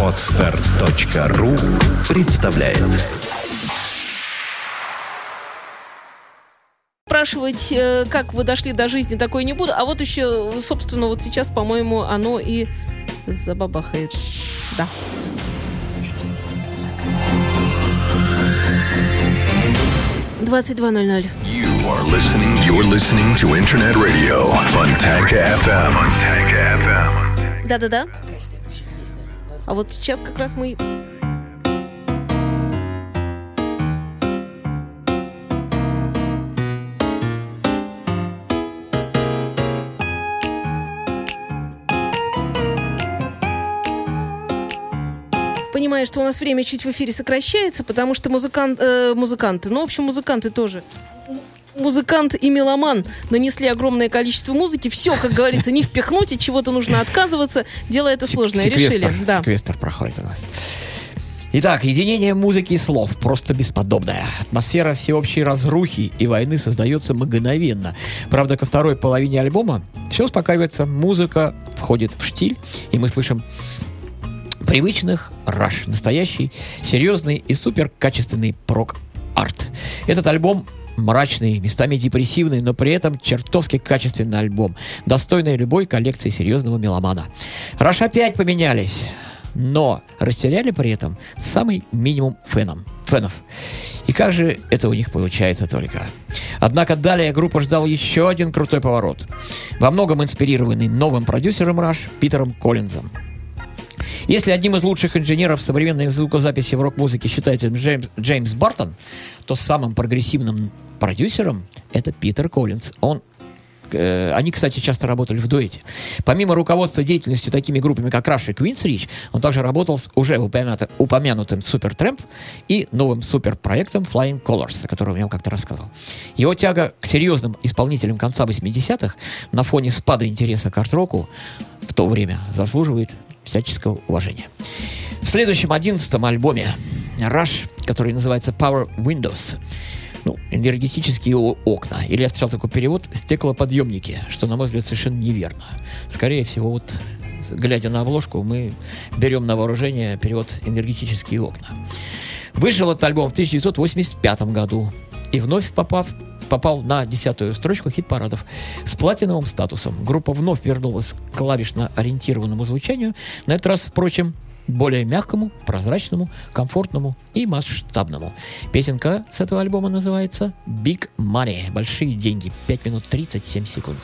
Отстар.ру представляет Спрашивать, э, как вы дошли до жизни, такое не буду. А вот еще, собственно, вот сейчас, по-моему, оно и забабахает. Да. Двадцать два ноль ноль. You are listening, you're listening to Internet Radio Fontanka FM. Fontanka FM. Да-да-да. А вот сейчас как раз мы... Понимаю, что у нас время чуть в эфире сокращается, потому что музыкант, э, музыканты, ну, в общем, музыканты тоже музыкант и меломан нанесли огромное количество музыки. Все, как говорится, не впихнуть, и чего-то нужно отказываться. Дело это сложное. Решили. Да. секвестр проходит у нас. Итак, единение музыки и слов просто бесподобное. Атмосфера всеобщей разрухи и войны создается мгновенно. Правда, ко второй половине альбома все успокаивается, музыка входит в штиль, и мы слышим привычных раш, настоящий, серьезный и супер качественный прок-арт. Этот альбом мрачный, местами депрессивный, но при этом чертовски качественный альбом, достойный любой коллекции серьезного меломана. Раш опять поменялись, но растеряли при этом самый минимум феном, фенов. И как же это у них получается только? Однако далее группа ждал еще один крутой поворот. Во многом инспирированный новым продюсером Раш Питером Коллинзом. Если одним из лучших инженеров современной звукозаписи в рок-музыке считается Джеймс, Джеймс Бартон, то самым прогрессивным продюсером это Питер Коллинз. Он э, они, кстати, часто работали в дуэте. Помимо руководства деятельностью такими группами, как Rush и Queen's Reach, он также работал с уже упомянутым, упомянутым Supertramp и новым суперпроектом Flying Colors, о котором я вам как-то рассказывал. Его тяга к серьезным исполнителям конца 80-х на фоне спада интереса к арт-року в то время заслуживает всяческого уважения. В следующем, одиннадцатом альбоме Rush, который называется Power Windows, ну, энергетические окна. Или я встречал такой перевод «стеклоподъемники», что, на мой взгляд, совершенно неверно. Скорее всего, вот глядя на обложку, мы берем на вооружение перевод «энергетические окна». Вышел этот альбом в 1985 году и вновь попав попал на десятую строчку хит-парадов с платиновым статусом. Группа вновь вернулась к клавишно-ориентированному звучанию, на этот раз, впрочем, более мягкому, прозрачному, комфортному и масштабному. Песенка с этого альбома называется «Big Money» – «Большие деньги». 5 минут 37 секунд.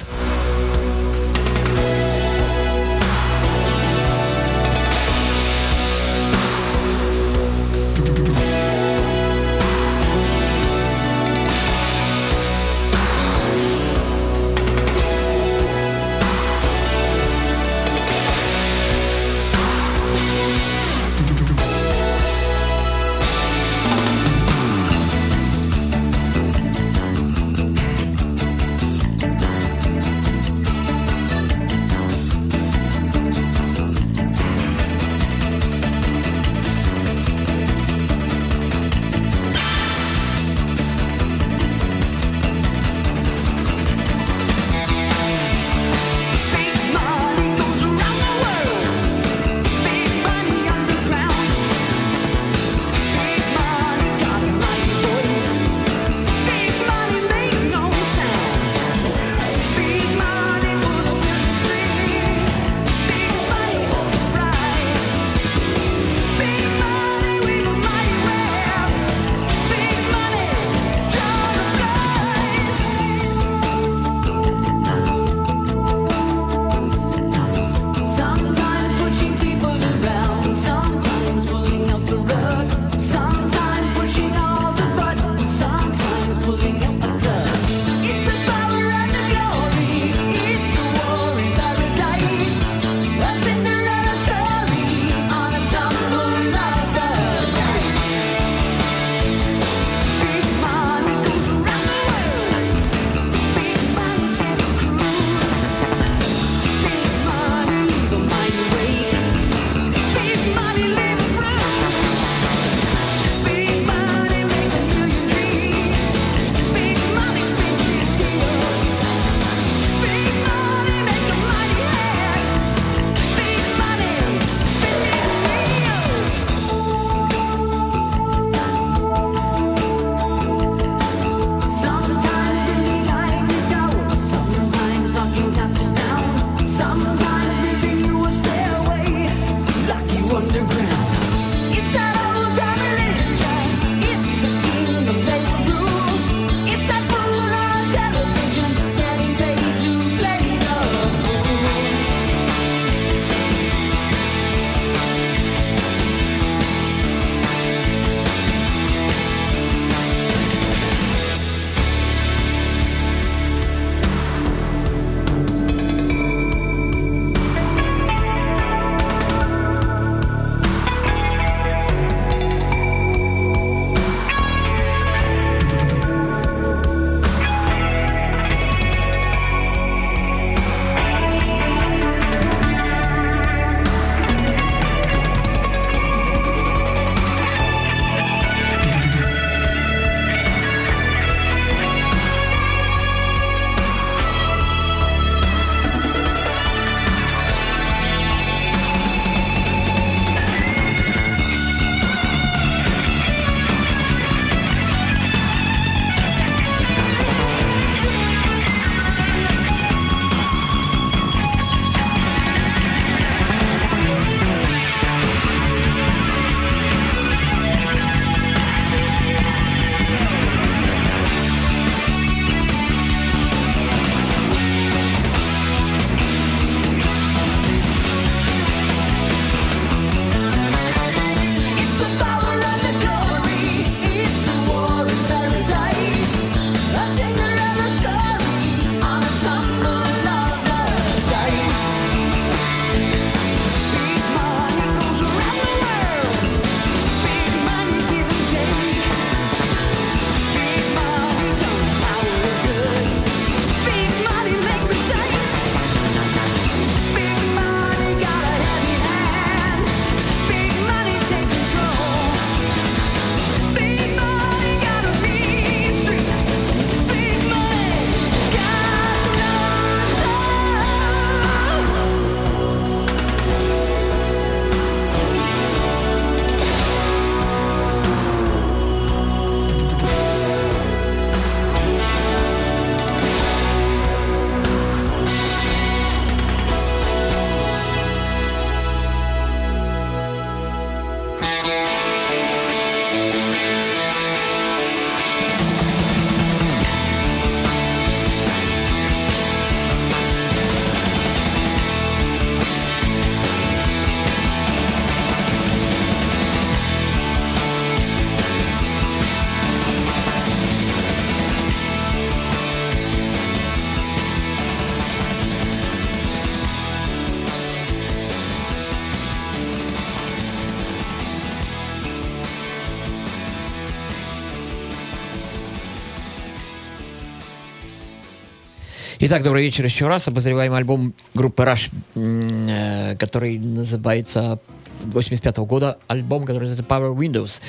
Итак, добрый вечер еще раз. Обозреваем альбом группы Rush, э, который называется 85 года, альбом, который называется Power Windows.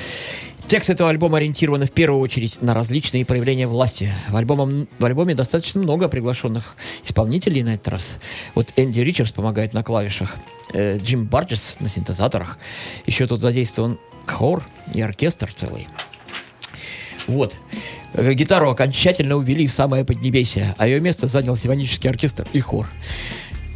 Текст этого альбома ориентирован в первую очередь на различные проявления власти. В, альбомом, в альбоме достаточно много приглашенных исполнителей на этот раз. Вот Энди Ричардс помогает на клавишах, э, Джим Барджес на синтезаторах. Еще тут задействован хор и оркестр целый. Вот. Э, Гитару окончательно увели в самое поднебесье, а ее место занял симфонический оркестр и хор.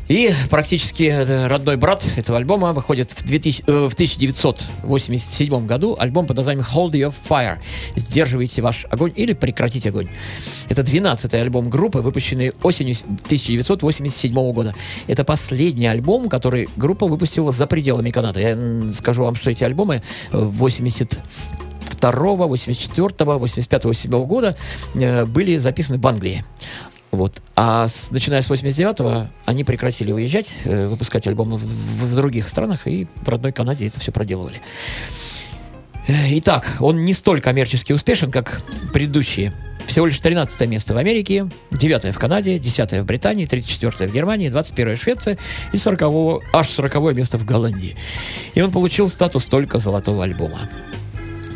И практически э, родной брат этого альбома выходит в, 2000 э, в 1987 году альбом под названием Hold Your Fire. Сдерживайте ваш огонь или прекратите огонь. Это 12-й альбом группы, выпущенный осенью 1987 года. Это последний альбом, который группа выпустила за пределами Канады. Я скажу вам, что эти альбомы э, 80 82 84 85 87 года э, были записаны в Англии. Вот. А с- начиная с 89-го они прекратили уезжать, э, выпускать альбомы в, в- в других странах, и в родной Канаде это все проделывали. Э, Итак, он не столь коммерчески успешен, как предыдущие. Всего лишь 13 место в Америке, 9 в Канаде, 10 в Британии, 34 в Германии, 21 в Швеции и 40 аж 40 место в Голландии. И он получил статус только золотого альбома.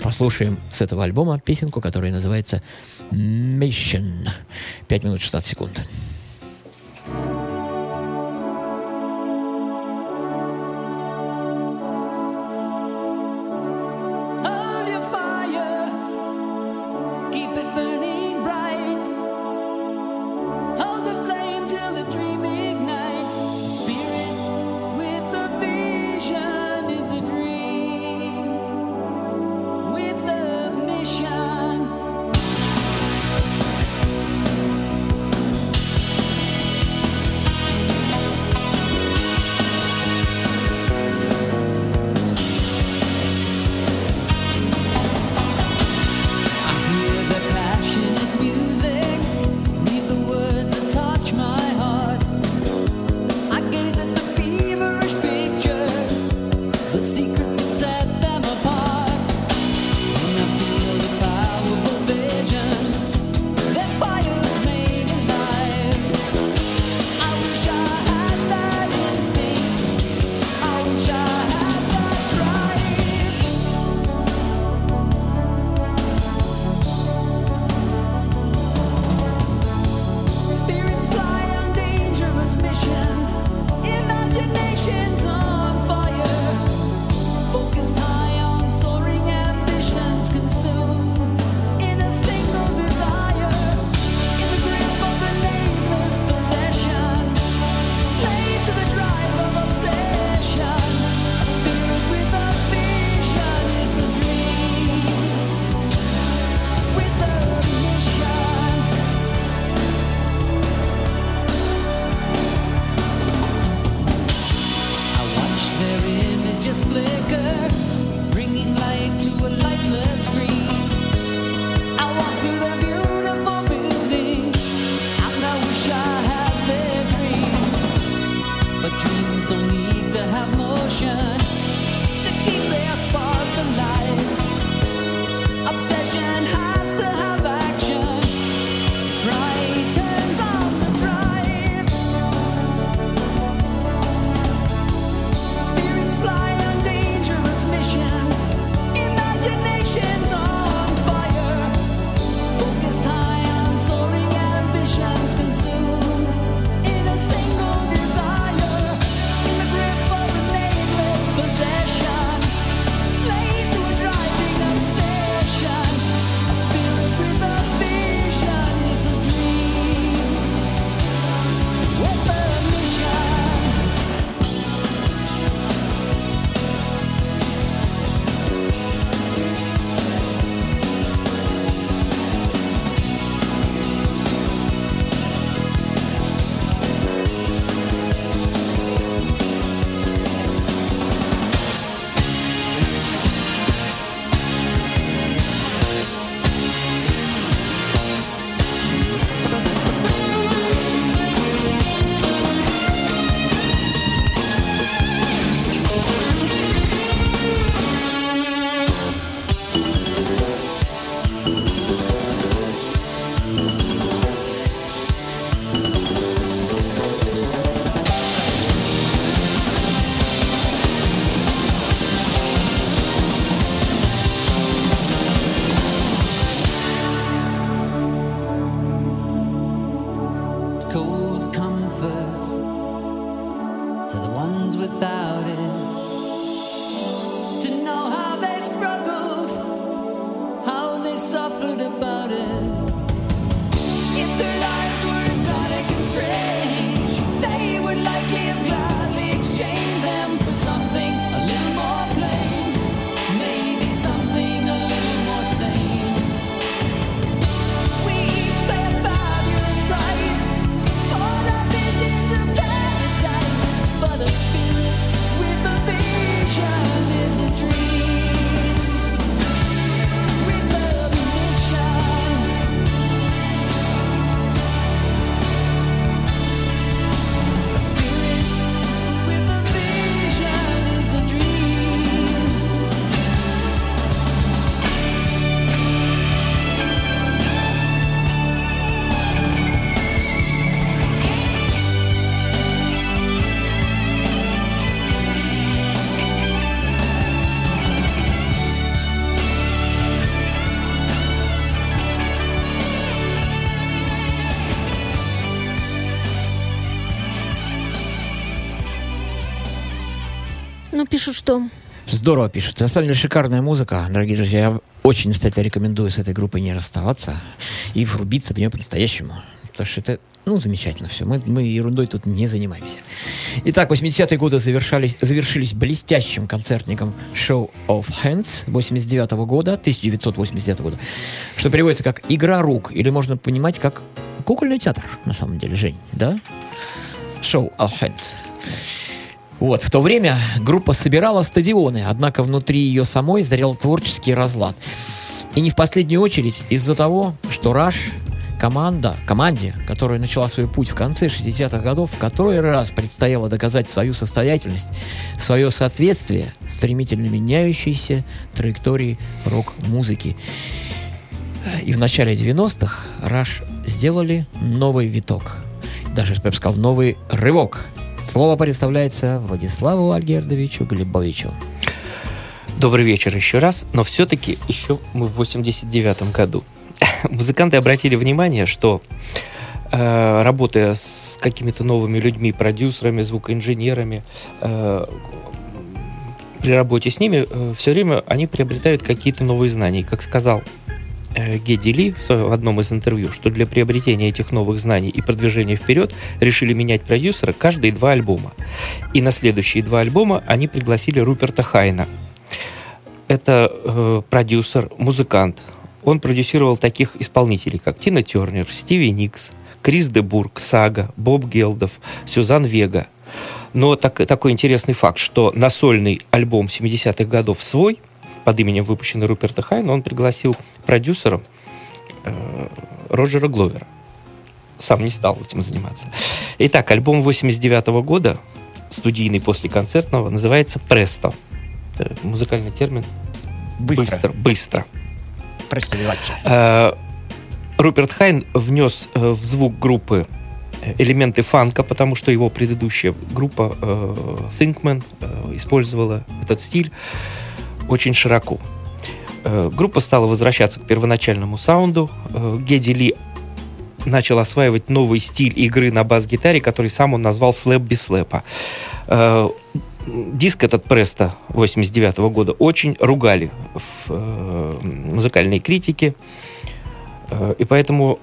Послушаем с этого альбома песенку, которая называется Mission. 5 минут 16 секунд. Пишут, что Здорово пишут. На самом деле шикарная музыка. Дорогие друзья, я очень настоятельно рекомендую с этой группой не расставаться и врубиться в нее по-настоящему. Потому что это, ну, замечательно все. Мы, мы ерундой тут не занимаемся. Итак, 80-е годы завершались, завершились блестящим концертником Show of Hands 89 года, 1989 года, что переводится как «игра рук», или можно понимать как кукольный театр, на самом деле, Жень, да? Show of Hands. Вот, в то время группа собирала стадионы, однако внутри ее самой зрел творческий разлад. И не в последнюю очередь из-за того, что Раш команда, команде, которая начала свой путь в конце 60-х годов, в который раз предстояло доказать свою состоятельность, свое соответствие стремительно меняющейся траектории рок-музыки. И в начале 90-х Раш сделали новый виток. Даже, я бы сказал, новый рывок. Слово представляется Владиславу Альгердовичу Глебовичу. Добрый вечер еще раз, но все-таки еще мы в 89 году. Музыканты обратили внимание, что э, работая с какими-то новыми людьми, продюсерами, звукоинженерами, э, при работе с ними все время они приобретают какие-то новые знания. Как сказал э, Геди Ли в одном из интервью, что для приобретения этих новых знаний и продвижения вперед решили менять продюсера каждые два альбома. И на следующие два альбома они пригласили Руперта Хайна. Это э, продюсер, музыкант. Он продюсировал таких исполнителей, как Тина Тернер, Стиви Никс, Крис Дебург, Сага, Боб Гелдов, Сюзан Вега. Но так- такой интересный факт, что на сольный альбом 70-х годов свой, под именем выпущенный Руперта Хайна, он пригласил продюсера э, Роджера Гловера. Сам не стал этим заниматься. Итак, альбом 89 года, студийный после концертного, называется «Престо». Это музыкальный термин Быстро. Быстро. быстро. Владчик. Э, Руперт Хайн внес э, в звук группы э, элементы фанка, потому что его предыдущая группа э, Thinkman э, использовала этот стиль очень широко. Э, группа стала возвращаться к первоначальному саунду. Э, Геди Ли начал осваивать новый стиль игры на бас-гитаре, который сам он назвал слэп без слэпа. Э, Диск этот Преста 89 года очень ругали в музыкальной критике. И поэтому...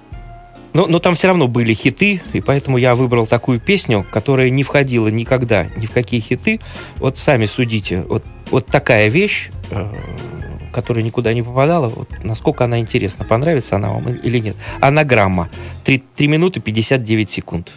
Но, но там все равно были хиты, и поэтому я выбрал такую песню, которая не входила никогда ни в какие хиты. Вот сами судите. Вот, вот такая вещь, э, которая никуда не попадала, вот насколько она интересна, понравится она вам или нет. Анаграмма. 3, 3 минуты 59 секунд.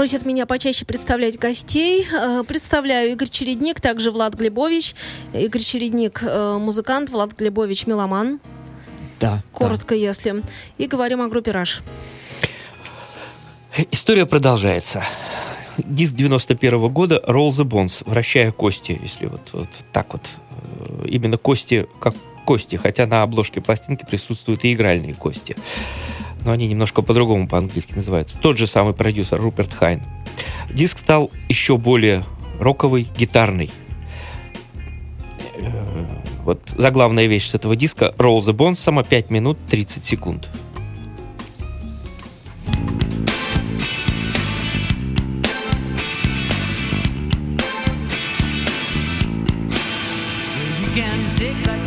Просят меня почаще представлять гостей. Э, Представляю Игорь Чередник, также Влад Глебович. Игорь Чередник э, музыкант, Влад Глебович меломан. Да. Коротко, если. И говорим о группе Раш. История продолжается. Диск 91 года Roll the Bones, вращая кости, если вот, вот так вот. Э, Именно кости, как кости, хотя на обложке пластинки присутствуют и игральные кости. Но они немножко по-другому по-английски называются. Тот же самый продюсер Руперт Хайн. Диск стал еще более роковый, гитарный. Э, Вот заглавная вещь с этого диска Roll the Bones, сама 5 минут 30 секунд. Stick that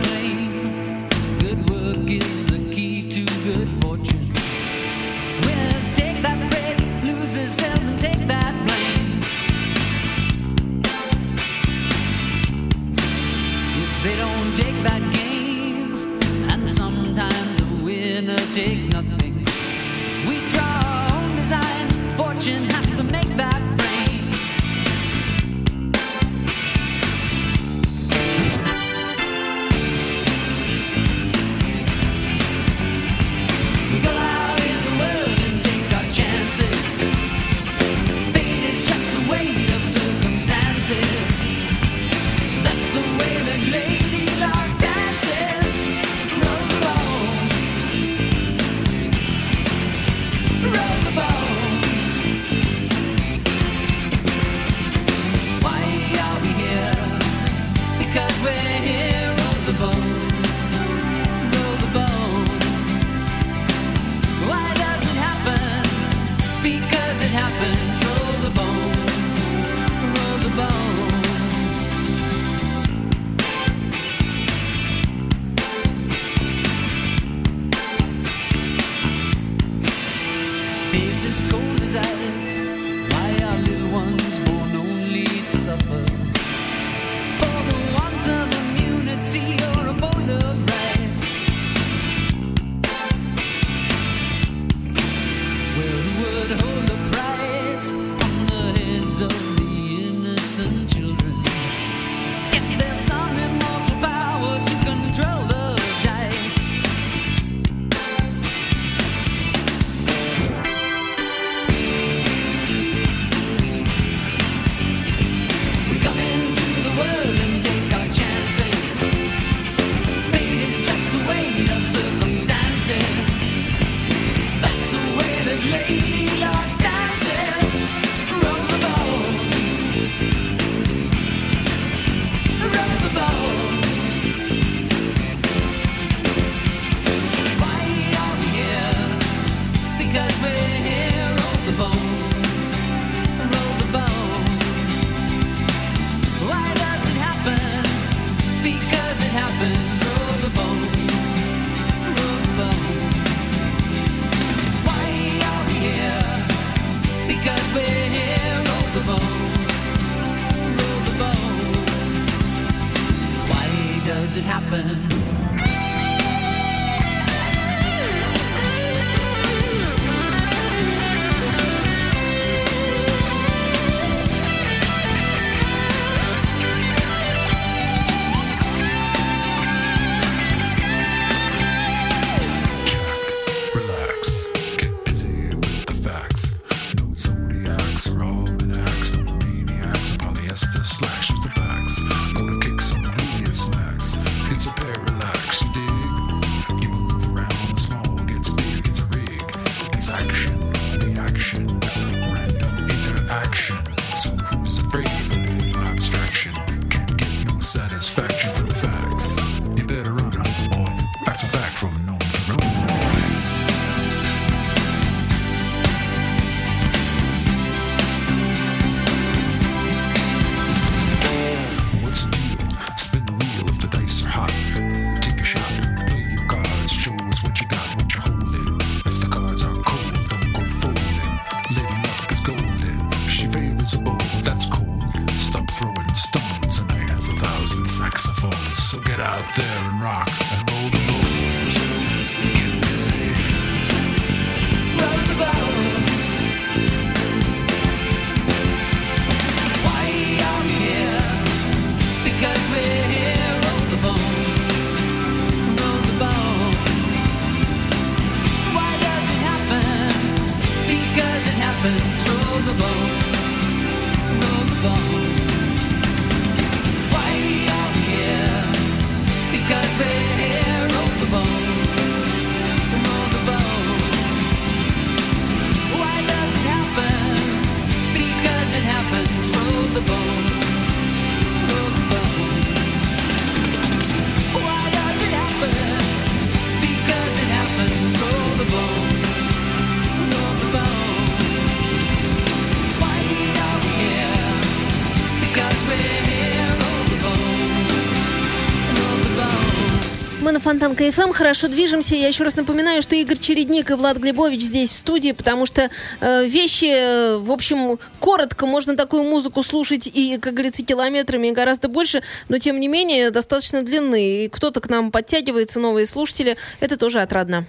Мы на Фонтанка FM хорошо движемся. Я еще раз напоминаю, что Игорь Чередник и Влад Глебович здесь в студии, потому что э, вещи, э, в общем, коротко, можно такую музыку слушать и, как говорится, километрами и гораздо больше, но тем не менее достаточно длинны. И кто-то к нам подтягивается, новые слушатели. Это тоже отрадно.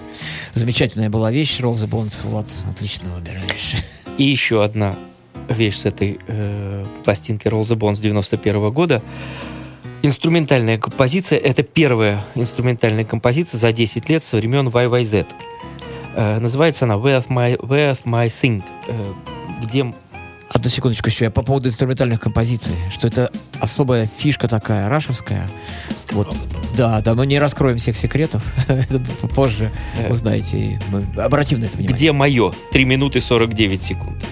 Замечательная была вещь, Roll the Bones. Влад, отлично выбираешь. И еще одна вещь с этой э, пластинки the Bones 91 года. Инструментальная композиция. Это первая инструментальная композиция за 10 лет со времен YYZ. Э, называется она Where My, Where My Thing. э, где Одну секундочку еще. Я по поводу инструментальных композиций. Что это особая фишка такая, рашевская. Вот. Да, да, но не раскроем всех секретов. Позже Э. узнаете. Мы обратим на это внимание. Где мое? 3 минуты 49 секунд.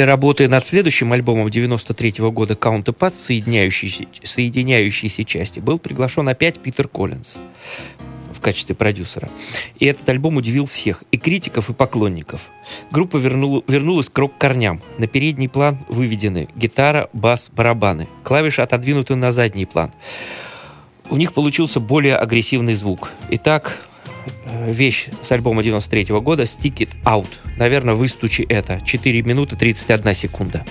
Для работы над следующим альбомом 93 года Counterpart, соединяющейся, соединяющейся части, был приглашен опять Питер Коллинз в качестве продюсера. И этот альбом удивил всех, и критиков, и поклонников. Группа вернула- вернулась к рок-корням. На передний план выведены гитара, бас, барабаны. Клавиши отодвинуты на задний план. У них получился более агрессивный звук. Итак, вещь с альбома 93 года «Stick It Out». Наверное, выстучи это. 4 минуты 31 секунда.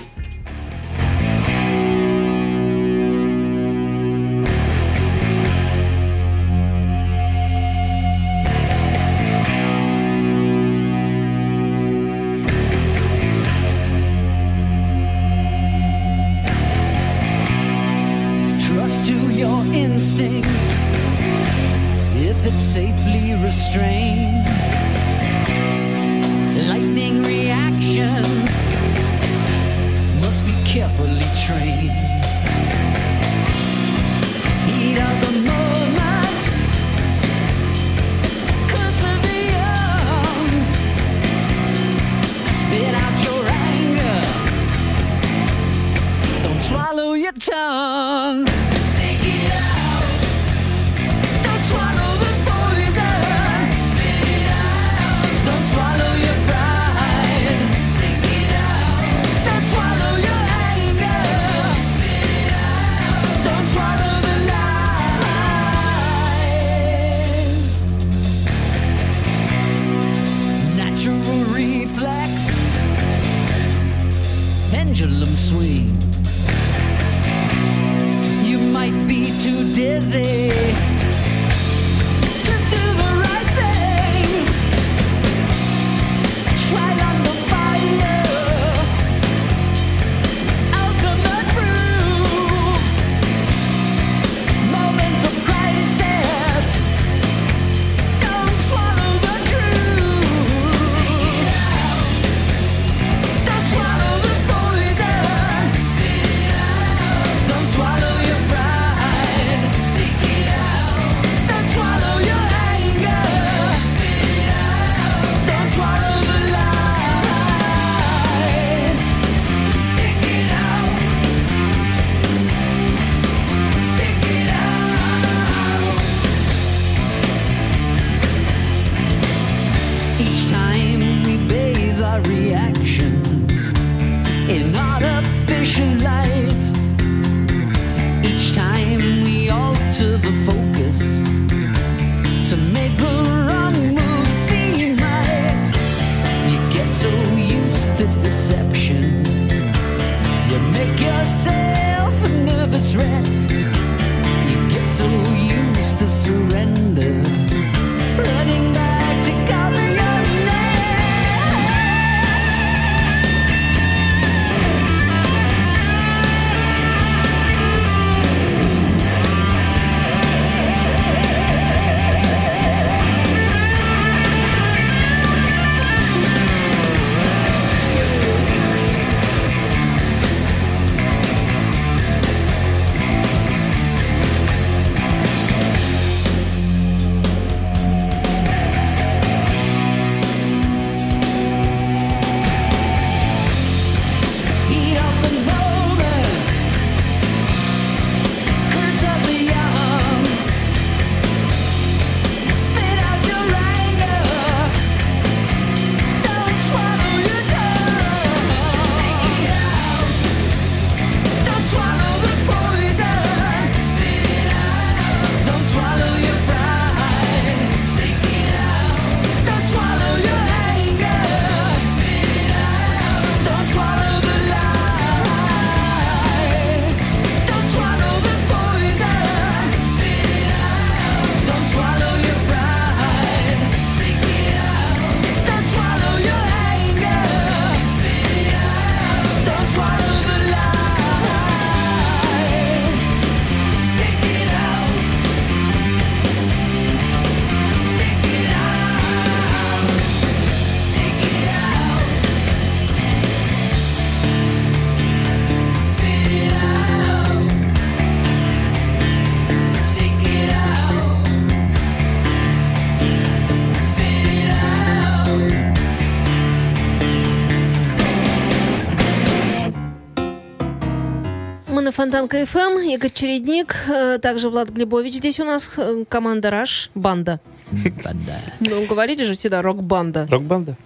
Фонтанка ФМ. Игорь Чередник, э, также Влад Глебович. Здесь у нас э, команда Раш, банда. Да-да. Ну, говорили же всегда рок-банда. Рок-банда.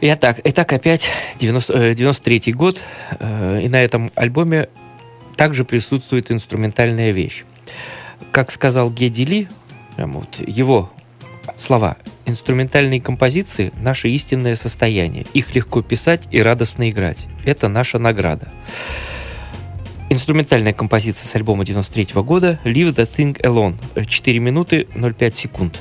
Итак, итак, опять 90, э, 93 год, э, и на этом альбоме также присутствует инструментальная вещь. Как сказал Геди Ли, прямо вот его слова, инструментальные композиции – наше истинное состояние. Их легко писать и радостно играть. Это наша награда. Инструментальная композиция с альбома 93 года «Leave the Thing Alone». 4 минуты 05 секунд.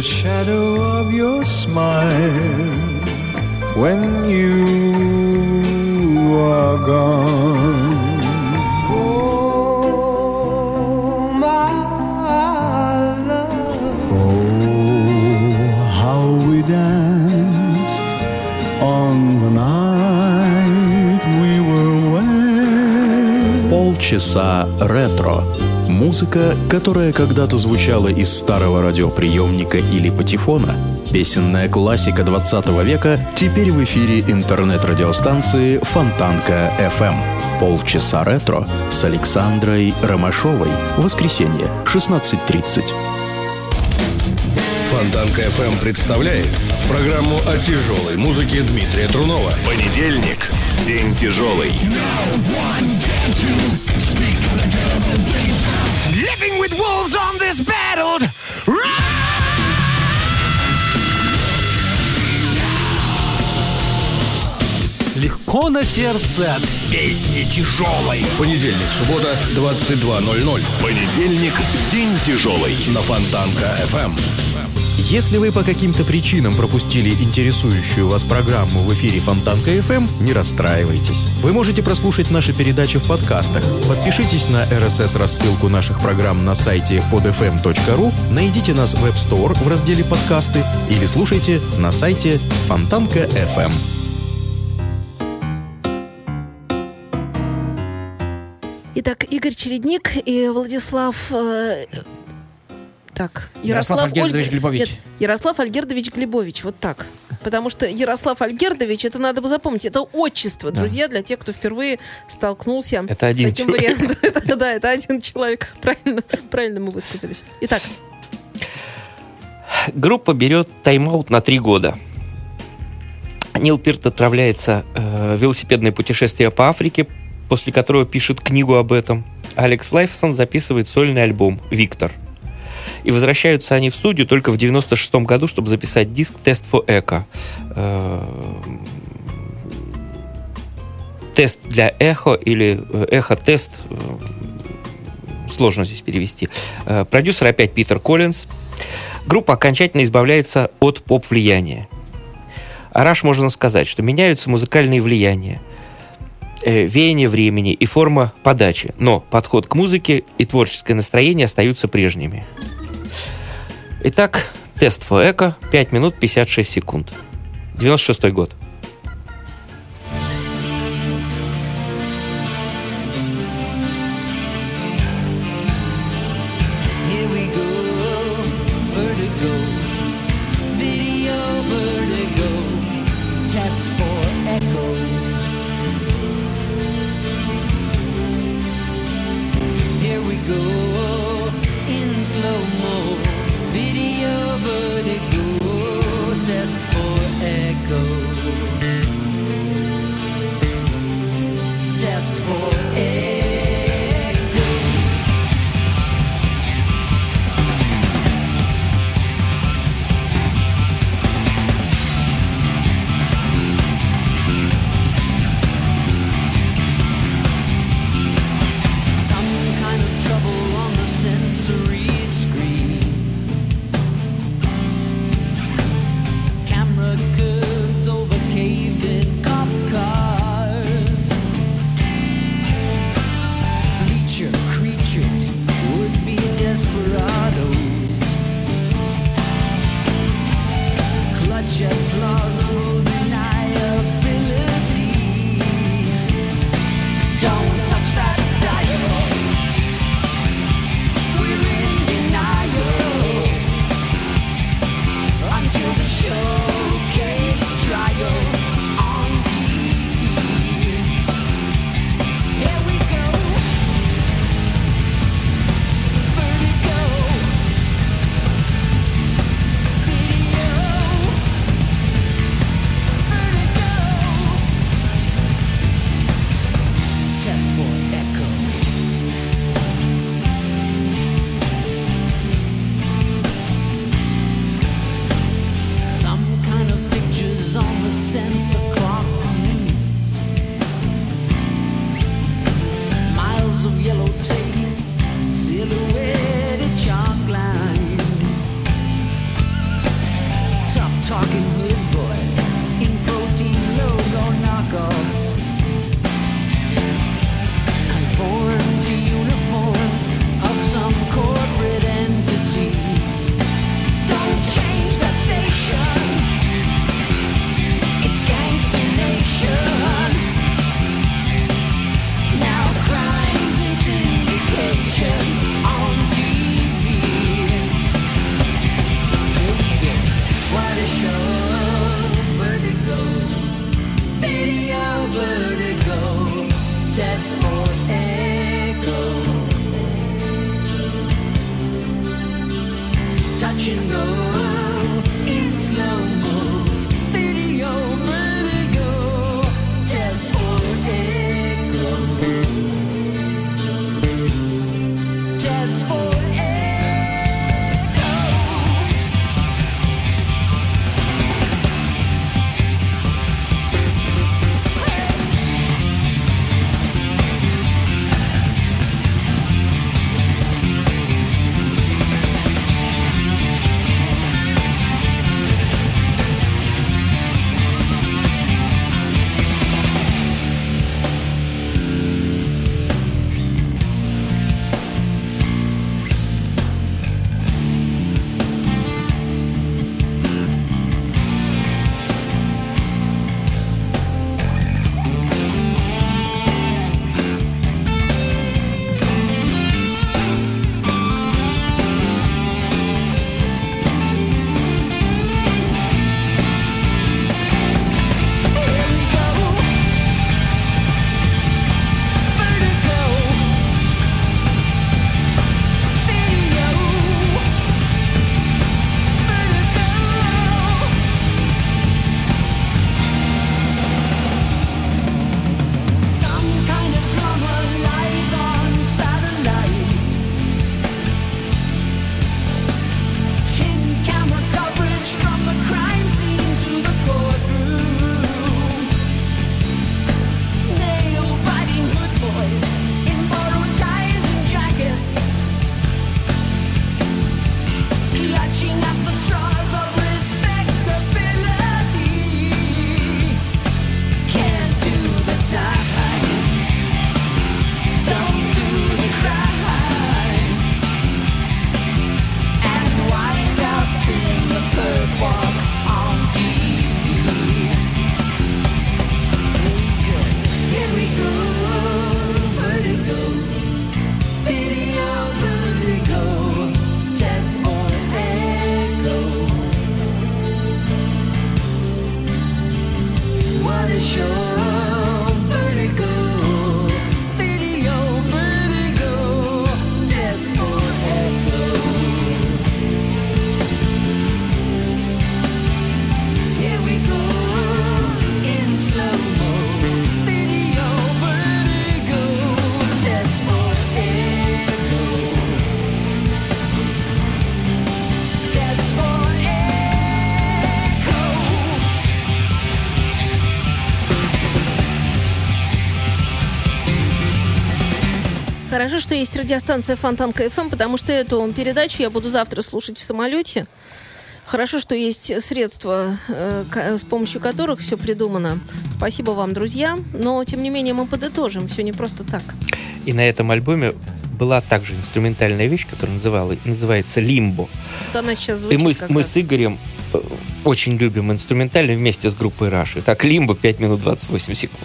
The shadow of your smile when you are gone. Oh, my love. Oh, how we danced on the night we were wed. Полчаса ретро. Музыка, которая когда-то звучала из старого радиоприемника или патефона. Песенная классика 20 века теперь в эфире интернет-радиостанции Фонтанка FM. Полчаса ретро с Александрой Ромашовой. Воскресенье, 16.30. Фонтанка FM представляет программу о тяжелой музыке Дмитрия Трунова. Понедельник. День тяжелый. Living with wolves on this battled Легко на сердце от песни тяжелой. Понедельник, суббота, 22.00. Понедельник. День тяжелый. На Фонтанка FM. Если вы по каким-то причинам пропустили интересующую вас программу в эфире Фонтанка FM, не расстраивайтесь. Вы можете прослушать наши передачи в подкастах. Подпишитесь на RSS-рассылку наших программ на сайте podfm.ru, найдите нас в App Store в разделе «Подкасты» или слушайте на сайте Фонтанка FM. Итак, Игорь Чередник и Владислав... э, так, Ярослав Альгердович Ольга- Глебович. Нет, Ярослав Альгердович Глебович, вот так. Потому что Ярослав Альгердович, это надо бы запомнить, это отчество, друзья, для тех, кто впервые столкнулся Это один с таким человек. вариантом. Это- Да, это один человек. Правильно, правильно мы высказались. Итак, Группа берет тайм-аут на три года. Нил Пирт отправляется э, в велосипедное путешествие по Африке, после которого пишет книгу об этом. Алекс Лайфсон записывает сольный альбом «Victor». И возвращаются они в студию только в 96 году, чтобы записать диск «Test for Echo». Э, Тест для эхо или э, эхо-тест. э, Сложно здесь перевести. Продюсер опять Питер Коллинз. Группа окончательно избавляется от поп-влияния. Араш можно сказать, что меняются музыкальные влияния, веяние времени и форма подачи, но подход к музыке и творческое настроение остаются прежними. Итак, тест эко 5 минут 56 секунд. 96 год. Хорошо, что есть радиостанция Фонтанка ФМ, потому что эту передачу я буду завтра слушать в самолете. Хорошо, что есть средства, э, с помощью которых все придумано. Спасибо вам, друзья. Но, тем не менее, мы подытожим. Все не просто так. И на этом альбоме была также инструментальная вещь, которая называла, называется «Лимбо». Вот она сейчас И звучит мы, с- как мы раз. с Игорем э, очень любим инструментальный вместе с группой Раши. Так, «Лимбо» 5 минут 28 секунд.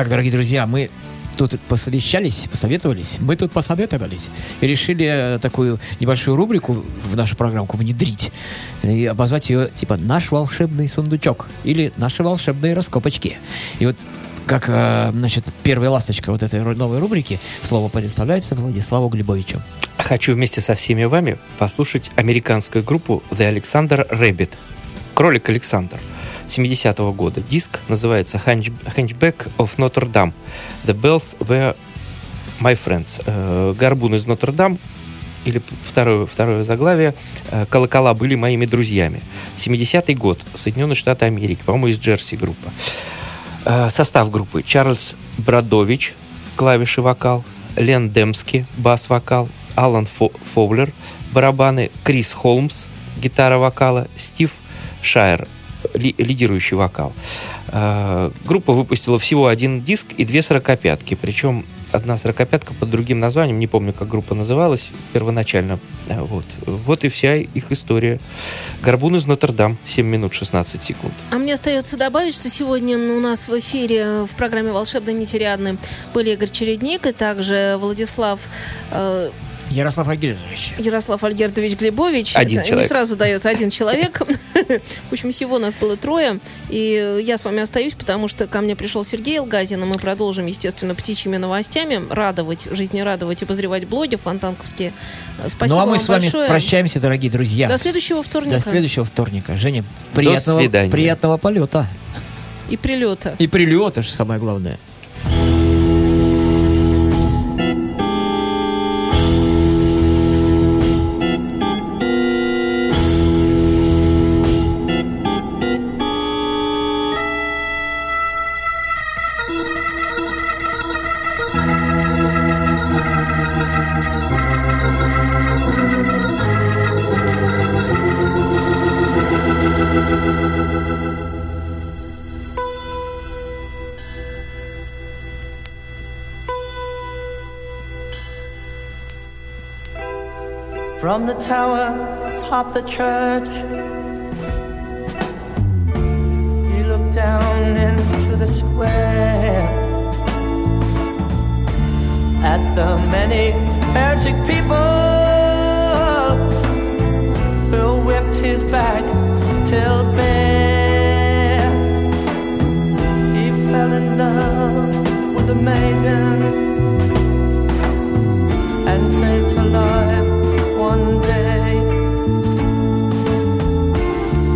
Итак, дорогие друзья, мы тут посовещались, посоветовались, мы тут посоветовались и решили э, такую небольшую рубрику в нашу программку внедрить и обозвать ее типа «Наш волшебный сундучок» или «Наши волшебные раскопочки». И вот как, э, значит, первая ласточка вот этой новой рубрики, слово предоставляется Владиславу Глебовичу. Хочу вместе со всеми вами послушать американскую группу The Alexander Rabbit. Кролик Александр. 70-го года. Диск называется Hunch- Hunchback of Notre Dame. The Bells Were My Friends. Э, Горбун из Нотр-Дам или второе, второе заглавие э, «Колокола были моими друзьями». 70-й год. Соединенные Штаты Америки. По-моему, из Джерси группа. Э, Состав группы. Чарльз Бродович, клавиши вокал. Лен Демски, бас-вокал. Алан Фо- Фоулер, барабаны. Крис Холмс, гитара вокала. Стив Шайер, ли- лидирующий вокал. Э, Группа выпустила всего один диск и две сорокопятки. Причем одна сорокопятка под другим названием, не помню, как группа называлась первоначально. Э, Вот, вот и вся их история. Горбун из Нотр-Дам, 7 минут 16 секунд. А мне остается добавить, что сегодня у нас в эфире в программе «Волшебные нетериадны» были Игорь Чередник и также Владислав э, Ярослав Альгердович. Ярослав Альгердович Глебович. Один Это человек. Не сразу дается один человек. В общем, всего нас было трое. И я с вами остаюсь, потому что ко мне пришел Сергей Илгазин, и мы продолжим, естественно, птичьими новостями, радовать, жизнерадовать, обозревать блоги фонтанковские. Спасибо ну а мы вам с вами большое. прощаемся, дорогие друзья. До следующего вторника. До следующего вторника. Женя, приятного, свидания. приятного полета. И прилета. И прилета же самое главное. Tower atop the church. He looked down into the square at the many heretic people who whipped his back till bare. He fell in love with a maiden and saved her life one day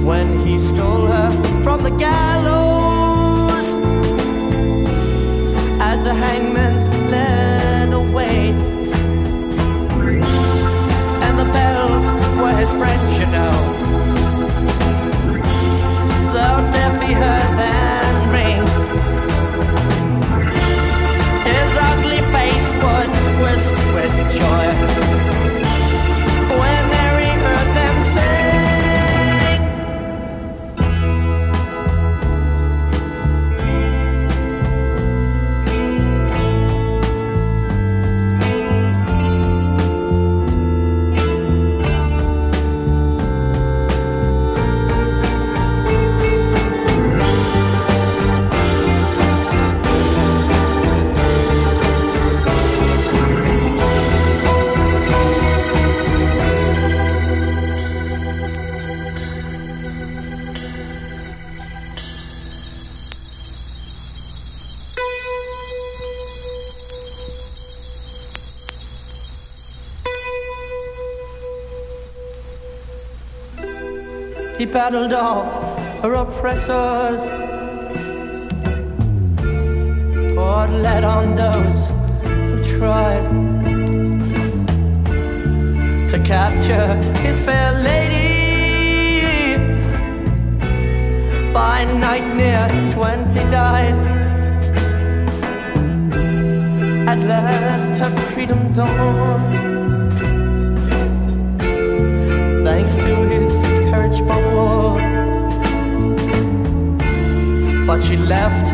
when he stole her from the gallows as the hangman led away. And the bells were his friends, you know. Though deaf he heard them ring. His ugly face would twist with joy He battled off her oppressors, poured lead on those who tried to capture his fair lady. By night, near twenty died. At last, her freedom dawned. thanks to his courage bold. But she left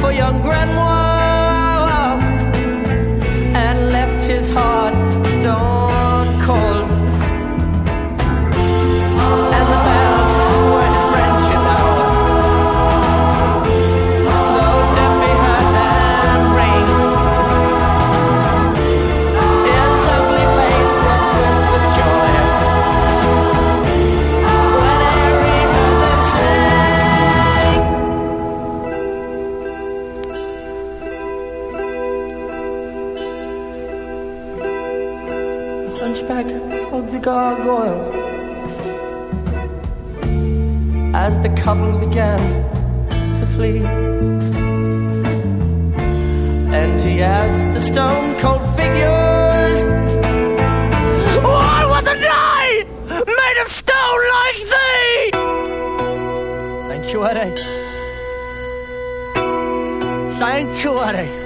for young Grenoir and left his heart gargoyles as the couple began to flee. Empty as the stone cold figures. Why wasn't I made of stone like thee? Sanctuary. Sanctuary!